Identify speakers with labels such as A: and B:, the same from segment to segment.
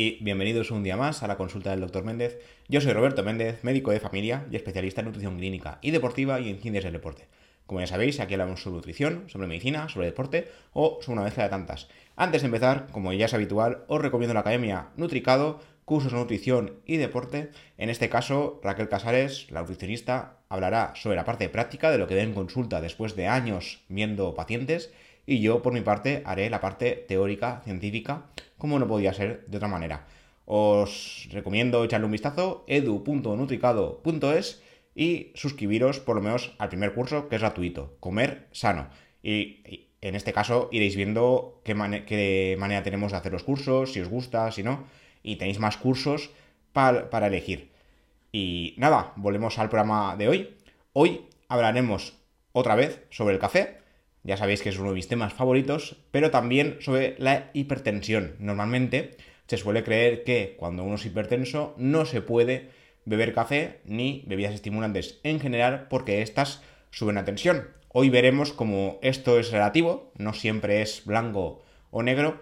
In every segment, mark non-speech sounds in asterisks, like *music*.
A: y bienvenidos un día más a la consulta del Dr. Méndez. Yo soy Roberto Méndez, médico de familia y especialista en nutrición clínica y deportiva y en ciencias del deporte. Como ya sabéis, aquí hablamos sobre nutrición, sobre medicina, sobre deporte o sobre una mezcla de tantas. Antes de empezar, como ya es habitual, os recomiendo la Academia Nutricado, cursos de nutrición y deporte. En este caso, Raquel Casares, la nutricionista, hablará sobre la parte práctica de lo que den consulta después de años viendo pacientes y yo por mi parte haré la parte teórica, científica, como no podía ser de otra manera. Os recomiendo echarle un vistazo, edu.nutricado.es y suscribiros por lo menos al primer curso que es gratuito, comer sano. Y, en este caso iréis viendo qué, qué, manera tenemos de hacer los cursos, si os gusta, si no, y tenéis más cursos para elegir. Y nada, volvemos al programa de hoy. Hoy hablaremos otra vez sobre el café ya sabéis que es uno de mis temas favoritos, pero también sobre la hipertensión. Normalmente se suele creer que cuando uno es hipertenso no se puede beber café ni bebidas estimulantes en general porque estas suben la tensión. Hoy veremos cómo esto es relativo, no siempre es blanco o negro,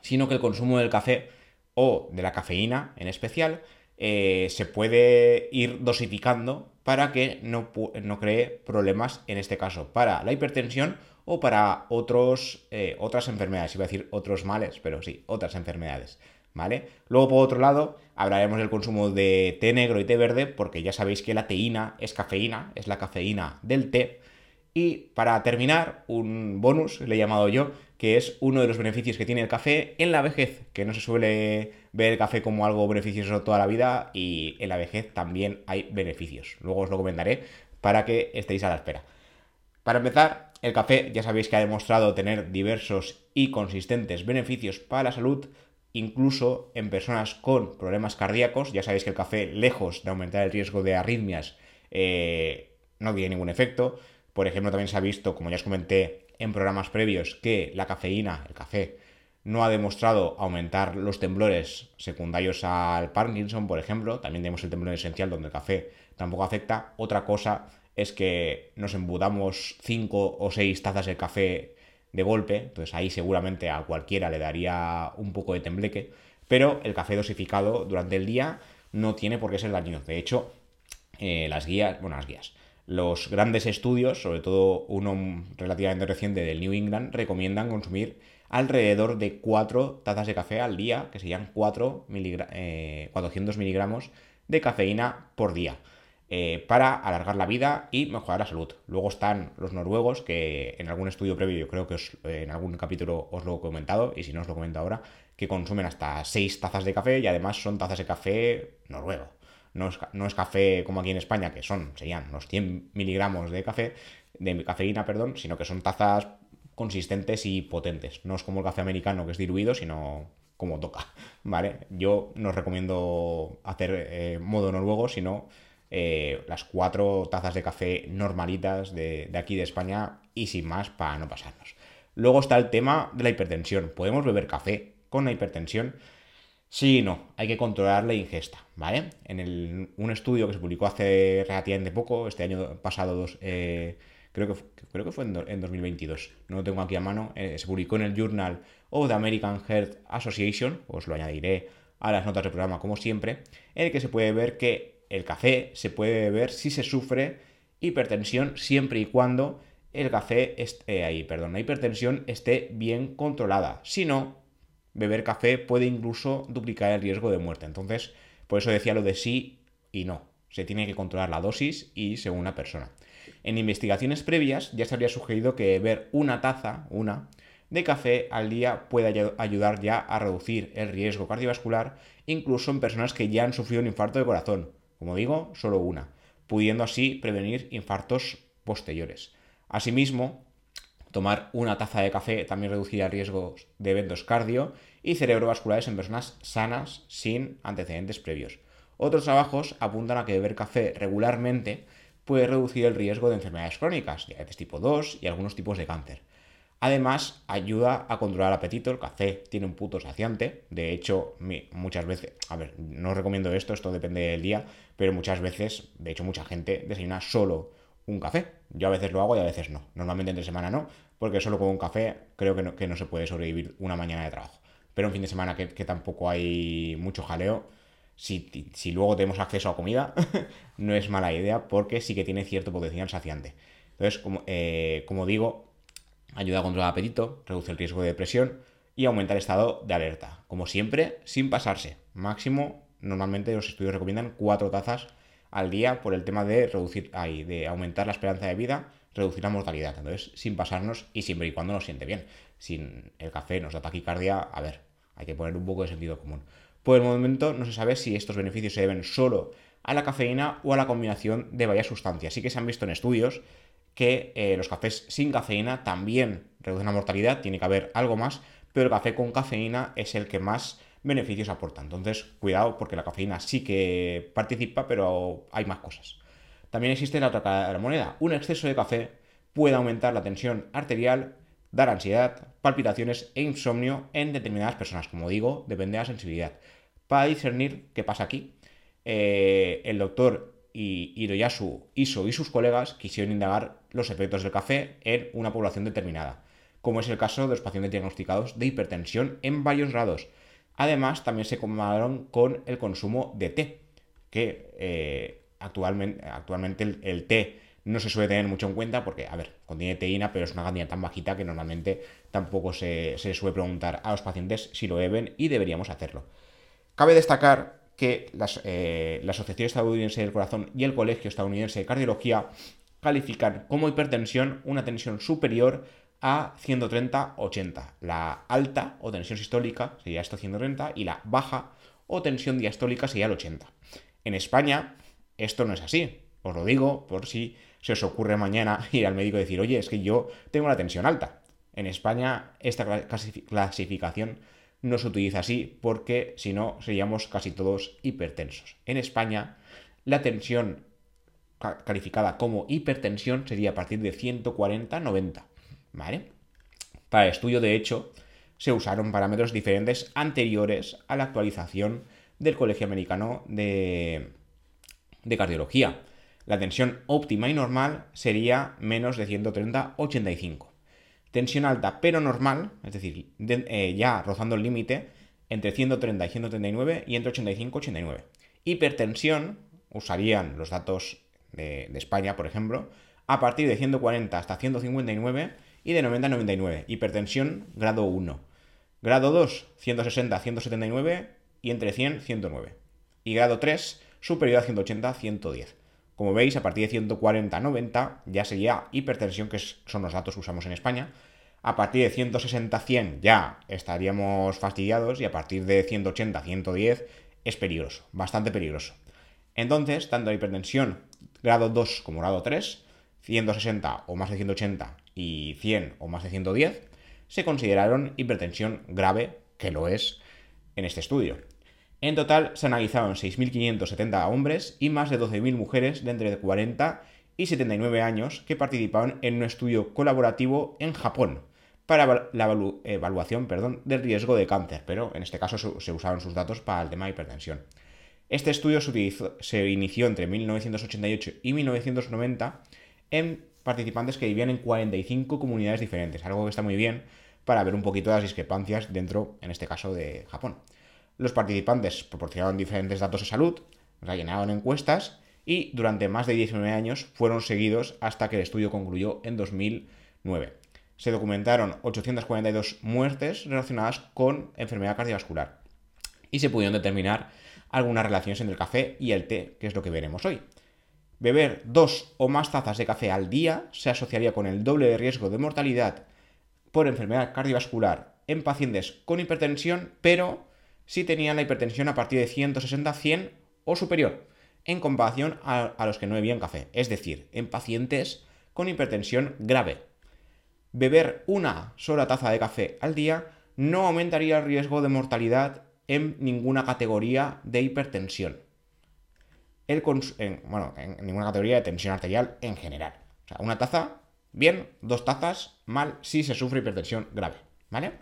A: sino que el consumo del café o de la cafeína en especial eh, se puede ir dosificando para que no, no, cree problemas, en este caso, para la hipertensión o para otros, eh, otras enfermedades. Iba a decir otros males, pero sí, otras enfermedades. ¿Vale? Luego, por otro lado, hablaremos del consumo de té negro y té verde, porque ya sabéis que la teína es cafeína, es la cafeína del té. Y para terminar, un bonus, le he llamado yo, que es uno de los beneficios que tiene el café en la vejez, que no se suele ver el café como algo beneficioso toda la vida y en la vejez también hay beneficios. Luego os lo comentaré para que estéis a la espera. Para empezar, el café ya sabéis que ha demostrado tener diversos y consistentes beneficios para la salud, incluso en personas con problemas cardíacos. Ya sabéis que el café, lejos de aumentar el riesgo de arritmias, eh, no tiene ningún efecto. Por ejemplo, también se ha visto, como ya os comenté en programas previos, que la cafeína, el café, no ha demostrado aumentar los temblores secundarios al Parkinson, por ejemplo. También tenemos el temblor esencial donde el café tampoco afecta. Otra cosa es que nos embudamos 5 o 6 tazas de café de golpe, entonces ahí seguramente a cualquiera le daría un poco de tembleque, pero el café dosificado durante el día no tiene por qué ser dañino. De hecho, eh, las guías, bueno, las guías, los grandes estudios, sobre todo uno relativamente reciente del New England, recomiendan consumir alrededor de 4 tazas de café al día, que serían 4 eh, 400 miligramos de cafeína por día. Eh, para alargar la vida y mejorar la salud. Luego están los noruegos, que en algún estudio previo, yo creo que en algún capítulo os lo he comentado, y si no os lo comento ahora, que consumen hasta 6 tazas de café y además son tazas de café noruego. No es, no es café como aquí en España, que son, serían unos 100 miligramos de café, de cafeína, perdón, sino que son tazas consistentes y potentes. No es como el café americano que es diluido, sino como toca, *laughs* ¿vale? Yo no os recomiendo hacer eh, modo noruego, sino eh, las cuatro tazas de café normalitas de, aquí de España y sin más para no pasarnos. Luego está el tema de la hipertensión. ¿Podemos beber café con la hipertensión? Sí y no, hay que controlar la ingesta, ¿vale? En un estudio que se publicó hace relativamente poco, este año pasado, eh, creo, que, creo que fue en, 2022, no lo tengo aquí a mano, eh, se publicó en el Journal of the American Heart Association, os lo añadiré a las notas del programa como siempre, en el que se puede ver que el café se puede beber si se sufre hipertensión siempre y cuando el café esté ahí, perdón, la hipertensión esté bien controlada. Si no, beber café puede incluso duplicar el riesgo de muerte. Entonces, por eso decía lo de sí y no. Se tiene que controlar la dosis y según la persona. En investigaciones previas ya se habría sugerido que beber una taza, una, de café al día puede ayudar ya a reducir el riesgo cardiovascular, incluso en personas que ya han sufrido un infarto de corazón como digo, solo una, pudiendo así prevenir infartos posteriores. Asimismo, tomar una taza de café también reducirá riesgos de eventos cardio y cerebrovasculares en personas sanas sin antecedentes previos. Otros trabajos apuntan a que beber café regularmente puede reducir el riesgo de enfermedades crónicas, diabetes tipo 2 y algunos tipos de cáncer. Además, ayuda a controlar el apetito. El café tiene un puto saciante. De hecho, muchas veces, a ver, no recomiendo esto, esto depende del día, pero muchas veces, de hecho, mucha gente desayuna solo un café. Yo a veces lo hago y a veces no. Normalmente entre semana no, porque solo con un café creo que no, se puede sobrevivir una mañana de trabajo. pero un fin de semana que, tampoco hay mucho jaleo, si, luego tenemos acceso a comida, *laughs* no es mala idea porque sí que tiene cierto potencial saciante. Entonces, como, eh, digo, ayuda a controlar el apetito, reduce el riesgo de depresión y aumenta el estado de alerta. Como siempre, sin pasarse. Máximo, normalmente los estudios recomiendan cuatro tazas al día por el tema de reducir, ahí, de aumentar la esperanza de vida, reducir la mortalidad. Entonces, sin pasarnos y siempre y cuando nos siente bien. Sin el café nos da taquicardia, a ver, hay que poner un poco de sentido común. Por el momento no se sabe si estos beneficios se deben solo a la cafeína o a la combinación de varias sustancias. Sí que se han visto en estudios que eh, los cafés sin cafeína también reducen la mortalidad, tiene que haber algo más, pero el café con cafeína es el que más beneficios aporta. Entonces, cuidado porque la cafeína sí que participa, pero hay más cosas. También existe la otra cara de la moneda. Un exceso de café puede aumentar la tensión arterial, dar ansiedad, palpitaciones e insomnio en determinadas personas. Como digo, depende de la sensibilidad. Para discernir qué pasa aquí, eh, el doctor Hiroyasu Iso y sus colegas quisieron indagar los efectos del café en una población determinada, como es el caso de los pacientes diagnosticados de hipertensión en varios grados. Además, también se compararon con el consumo de té, que eh, actualmente, el, té no se suele tener mucho en cuenta porque, a ver, contiene teína, pero es una cantidad tan bajita que normalmente tampoco se, suele preguntar a los pacientes si lo beben y deberíamos hacerlo. Cabe destacar que eh, la Asociación Estadounidense del Corazón y el Colegio Estadounidense de Cardiología califican como hipertensión una tensión superior a 130-80. La alta o tensión sistólica sería esto 130 y la baja o tensión diastólica sería el 80. En España esto no es así. Os lo digo por si se os ocurre mañana *laughs* ir al médico y decir, oye, es que yo tengo la tensión alta. En España esta clasificación no se utiliza así porque si no seríamos casi todos hipertensos. En España la tensión calificada como hipertensión sería a partir de 140-90. ¿Vale? Para el estudio, de hecho, se usaron parámetros diferentes anteriores a la actualización del Colegio Americano de, de Cardiología. La tensión óptima y normal sería menos de 130-85. Tensión alta pero normal, es decir, eh, ya rozando el límite, entre 130 y 139 y entre 85 y 89. Hipertensión, usarían los datos de, de España, por ejemplo, a partir de 140 hasta 159 y de 90 a 99. Hipertensión grado 1. Grado 2, 160 a 179 y entre 100 109. Y grado 3, superior a 180 a 110. Como veis, a partir de 140 a 90 ya sería hipertensión, que son los datos que usamos en España. A partir de 160 a 100 ya estaríamos fastidiados y a partir de 180 a 110 es peligroso, bastante peligroso. Entonces, tanto la hipertensión grado 2 como grado 3, 160 o más de 180 y 100 o más de 110 se consideraron hipertensión grave, que lo es en este estudio. En total se analizaron 6.570 hombres y más de 12.000 mujeres de entre 40 y 79 años que participaron en un estudio colaborativo en Japón para la evaluación perdón, del riesgo de cáncer, pero en este caso se usaron sus datos para el tema de hipertensión. Este estudio se, se inició entre 1988 y 1990 en participantes que vivían en 45 comunidades diferentes, algo que está muy bien para ver un poquito las discrepancias dentro, en este caso, de Japón. Los participantes proporcionaron diferentes datos de salud, rellenaron encuestas y durante más de 19 años fueron seguidos hasta que el estudio concluyó en 2009. Se documentaron 842 muertes relacionadas con enfermedad cardiovascular y se pudieron determinar algunas relaciones entre el café y el té, que es lo que veremos hoy. Beber dos o más tazas de café al día se asociaría con el doble de riesgo de mortalidad por enfermedad cardiovascular en pacientes con hipertensión, pero si tenían la hipertensión a partir de 160, 100 o superior, en comparación a, los que no bebían café, es decir, en pacientes con hipertensión grave. Beber una sola taza de café al día no aumentaría el riesgo de mortalidad en ninguna categoría de hipertensión el en, bueno, en ninguna categoría de tensión arterial en general. O sea, una taza, bien, dos tazas, mal, si se sufre hipertensión grave, ¿vale?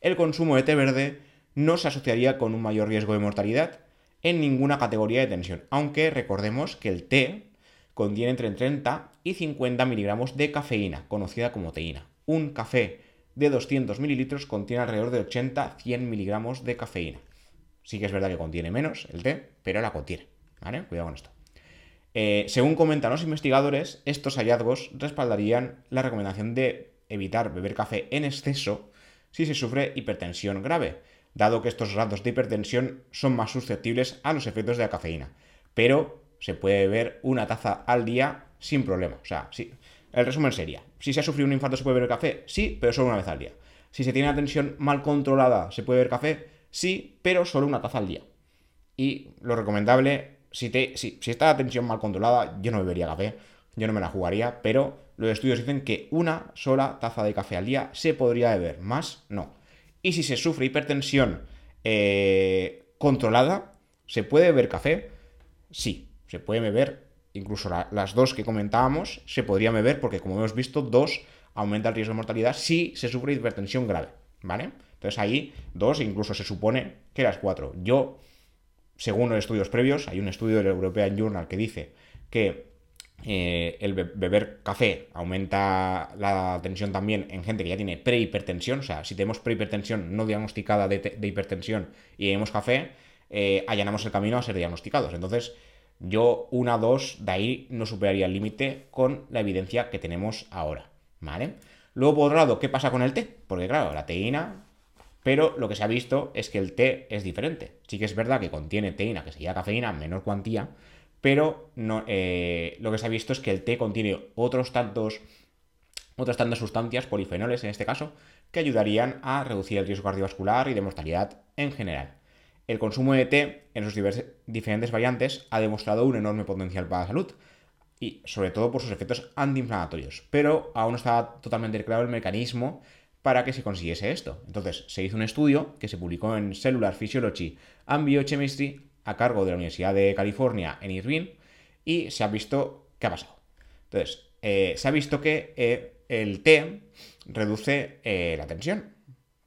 A: El consumo de té verde no se asociaría con un mayor riesgo de mortalidad en ninguna categoría de tensión, aunque recordemos que el té contiene entre 30 y 50 miligramos de cafeína, conocida como teína. Un café de 200 mililitros contiene alrededor de 80-100 miligramos de cafeína. Sí que es verdad que contiene menos el té, pero la contiene. ¿Vale? Cuidado con esto. Eh, según comentan los investigadores, estos hallazgos respaldarían la recomendación de evitar beber café en exceso si se sufre hipertensión grave, dado que estos grados de hipertensión son más susceptibles a los efectos de la cafeína. Pero se puede beber una taza al día sin problema. O sea, sí. El resumen sería, si se ha sufrido un infarto se puede beber café, sí, pero solo una vez al día. Si se tiene la tensión mal controlada, se puede beber café, sí, pero solo una taza al día. Y lo recomendable, si, te, si, si está la tensión mal controlada, yo no bebería café, yo no me la jugaría, pero los estudios dicen que una sola taza de café al día se podría beber, más no. Y si se sufre hipertensión eh, controlada, ¿se puede beber café? Sí, se puede beber, incluso las dos que comentábamos, se podría beber porque como hemos visto, dos aumenta el riesgo de mortalidad si se sufre hipertensión grave, ¿vale? Entonces ahí dos, incluso se supone que las cuatro. Yo, según los estudios previos, hay un estudio del European Journal que dice que eh, el beber café aumenta la tensión también en gente que ya tiene prehipertensión. O sea, si tenemos prehipertensión no diagnosticada de, hipertensión y bebemos café, eh, allanamos el camino a ser diagnosticados. Entonces, yo una, dos, de ahí no superaría el límite con la evidencia que tenemos ahora. ¿Vale? Luego, por otro lado, ¿qué pasa con el té? Porque claro, la teína pero lo que se ha visto es que el té es diferente. Sí que es verdad que contiene teína, que sería cafeína, en menor cuantía, pero no, eh, lo que se ha visto es que el té contiene otros tantos, otras tantas sustancias, polifenoles en este caso, que ayudarían a reducir el riesgo cardiovascular y de mortalidad en general. El consumo de té en sus diferentes variantes ha demostrado un enorme potencial para la salud, y sobre todo por sus efectos antiinflamatorios, pero aún no está totalmente claro el mecanismo para que se consiguiese esto. Entonces, se hizo un estudio que se publicó en Cellular Physiology and Biochemistry a cargo de la Universidad de California en Irvine y se ha visto qué ha pasado. Entonces, eh, se ha visto que eh, el té reduce eh, la tensión.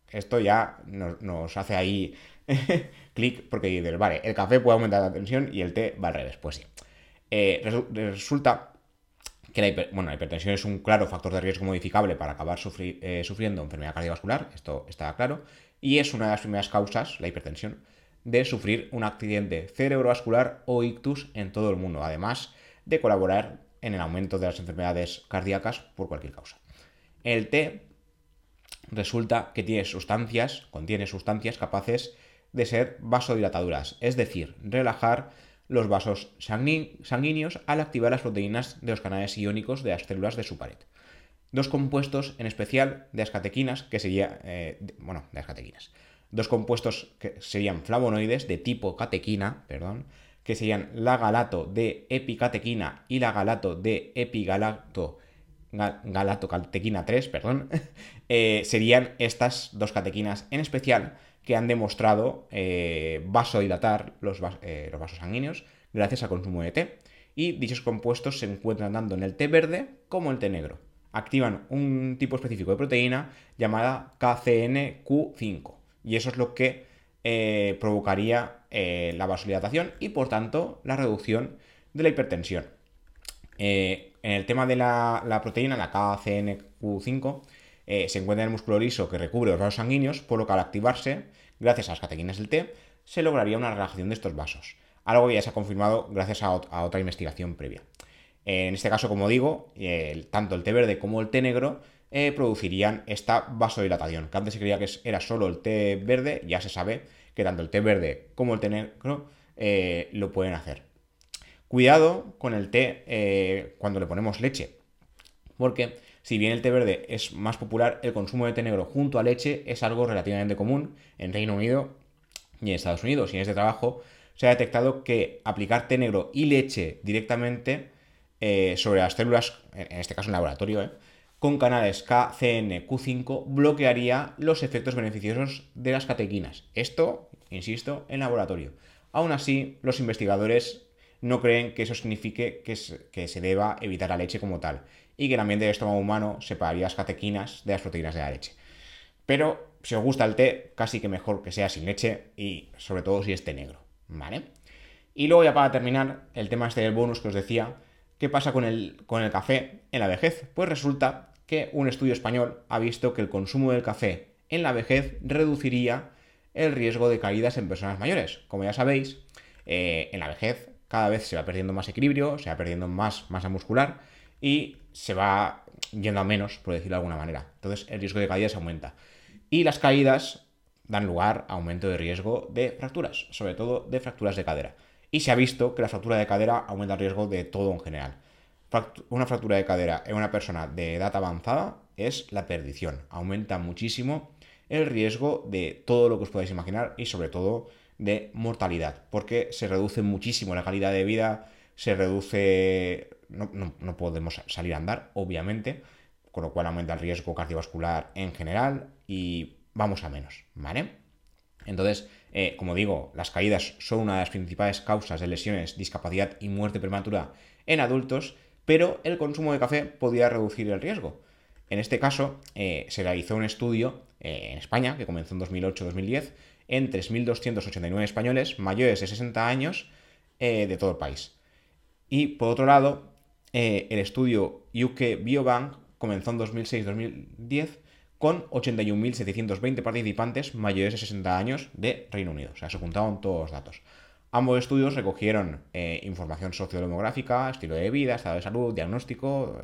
A: Esto ya nos, hace ahí *laughs* clic porque dice, vale, el café puede aumentar la tensión y el té va al revés. Pues sí. resulta que la, hipertensión es un claro factor de riesgo modificable para acabar sufriendo enfermedad cardiovascular, esto está claro, y es una de las primeras causas, la hipertensión, de sufrir un accidente cerebrovascular o ictus en todo el mundo, además de colaborar en el aumento de las enfermedades cardíacas por cualquier causa. El té resulta que tiene sustancias, contiene sustancias capaces de ser vasodilatadoras, es decir, relajar los vasos sanguíneos al activar las proteínas de los canales iónicos de las células de su pared. Dos compuestos en especial de las catequinas, que sería, eh, bueno, de dos compuestos que serían flavonoides de tipo catequina, perdón, que serían la galato de epicatequina y la galato de epigalato galatocatequina 3, perdón, *laughs* eh, serían estas dos catequinas en especial que han demostrado eh, vasodilatar los, eh, los vasos sanguíneos gracias al consumo de té. Y dichos compuestos se encuentran tanto en el té verde como en el té negro. Activan un tipo específico de proteína llamada KCNQ5 y eso es lo que eh, provocaría la vasodilatación y por tanto la reducción de la hipertensión. En el tema de la, proteína, la KCNQ5, se encuentra en el músculo liso que recubre los vasos sanguíneos, por lo que al activarse, gracias a las catequinas del T, se lograría una relajación de estos vasos. Algo que ya se ha confirmado gracias a, otra investigación previa. En este caso, como digo, tanto el té verde como el té negro eh, producirían esta vasodilatación. Que antes se creía que era solo el té verde, ya se sabe que tanto el té verde como el té negro eh, lo pueden hacer. Cuidado con el té eh, cuando le ponemos leche, porque si bien el té verde es más popular, el consumo de té negro junto a leche es algo relativamente común en Reino Unido y en Estados Unidos. Y en este trabajo se ha detectado que aplicar té negro y leche directamente sobre las células, en este caso en laboratorio, con canales KCNQ5 bloquearía los efectos beneficiosos de las catequinas. Esto, insisto, en laboratorio. Aún así, los investigadores no creen que eso signifique que se, deba evitar la leche como tal y que el ambiente del estómago humano separaría las catequinas de las proteínas de la leche. Pero si os gusta el té, casi que mejor que sea sin leche y sobre todo si es té negro, ¿vale? Y luego ya para terminar, el tema este del bonus que os decía, ¿qué pasa con el, con el café en la vejez? Pues resulta que un estudio español ha visto que el consumo del café en la vejez reduciría el riesgo de caídas en personas mayores. Como ya sabéis, eh, en la vejez cada vez se va perdiendo más equilibrio, se va perdiendo más masa muscular y se va yendo a menos, por decirlo de alguna manera. Entonces el riesgo de caídas aumenta. Y las caídas dan lugar a aumento de riesgo de fracturas, sobre todo de fracturas de cadera. Y se ha visto que la fractura de cadera aumenta el riesgo de todo en general. Una fractura de cadera en una persona de edad avanzada es la perdición. Aumenta muchísimo el riesgo de todo lo que os podáis imaginar y sobre todo de mortalidad, porque se reduce muchísimo la calidad de vida, se reduce, no, podemos salir a andar, obviamente, con lo cual aumenta el riesgo cardiovascular en general y vamos a menos, ¿vale? Entonces, eh, como digo, las caídas son una de las principales causas de lesiones, discapacidad y muerte prematura en adultos, pero el consumo de café podría reducir el riesgo. En este caso, eh, se realizó un estudio eh, en España, que comenzó en 2008-2010, en 3.289 españoles mayores de 60 años de todo el país. Y por otro lado, eh, el estudio UK Biobank comenzó en 2006-2010 con 81.720 participantes mayores de 60 años de Reino Unido. O sea, se juntaban todos los datos. Ambos estudios recogieron eh, información sociodemográfica, estilo de vida, estado de salud, diagnóstico,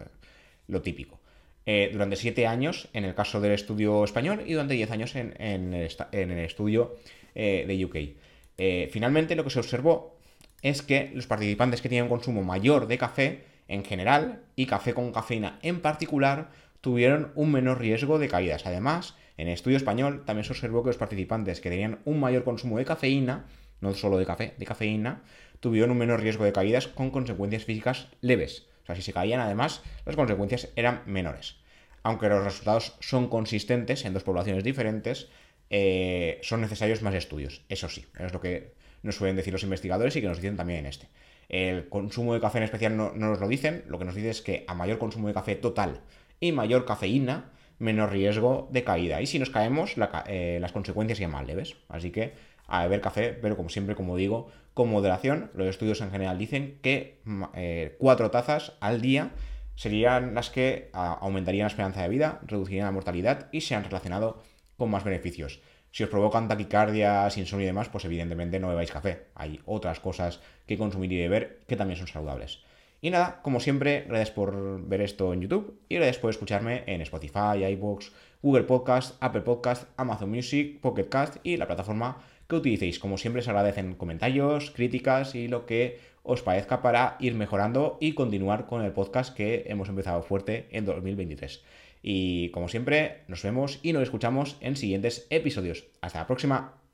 A: lo típico. Eh, durante siete años en el caso del estudio español y durante diez años en, el, estudio eh, de UK. Eh, finalmente, lo que se observó es que los participantes que tenían un consumo mayor de café en general y café con cafeína en particular tuvieron un menor riesgo de caídas. Además, en el estudio español también se observó que los participantes que tenían un mayor consumo de cafeína, no solo de café, de cafeína, tuvieron un menor riesgo de caídas con consecuencias físicas leves. O sea, si se caían, además, las consecuencias eran menores. Aunque los resultados son consistentes en dos poblaciones diferentes, eh, son necesarios más estudios. Eso sí, es lo que nos suelen decir los investigadores y que nos dicen también en este. El consumo de café en especial no, nos lo dicen, lo que nos dice es que a mayor consumo de café total y mayor cafeína, menor riesgo de caída. Y si nos caemos, eh, las consecuencias sean más leves. Así que a beber café, pero como siempre, como digo, con moderación. Los estudios en general dicen que eh, cuatro tazas al día serían las que aumentarían la esperanza de vida, reducirían la mortalidad y se han relacionado con más beneficios. Si os provocan taquicardia, insomnio y demás, pues evidentemente no bebáis café. Hay otras cosas que consumir y beber que también son saludables. Y nada, como siempre, gracias por ver esto en YouTube y gracias por escucharme en Spotify, iVoox, Google Podcast, Apple Podcast, Amazon Music, Pocket Cast y la plataforma que utilicéis. Como siempre, se agradecen comentarios, críticas y lo que os parezca para ir mejorando y continuar con el podcast que hemos empezado fuerte en 2023. Y como siempre, nos vemos y nos escuchamos en siguientes episodios. Hasta la próxima.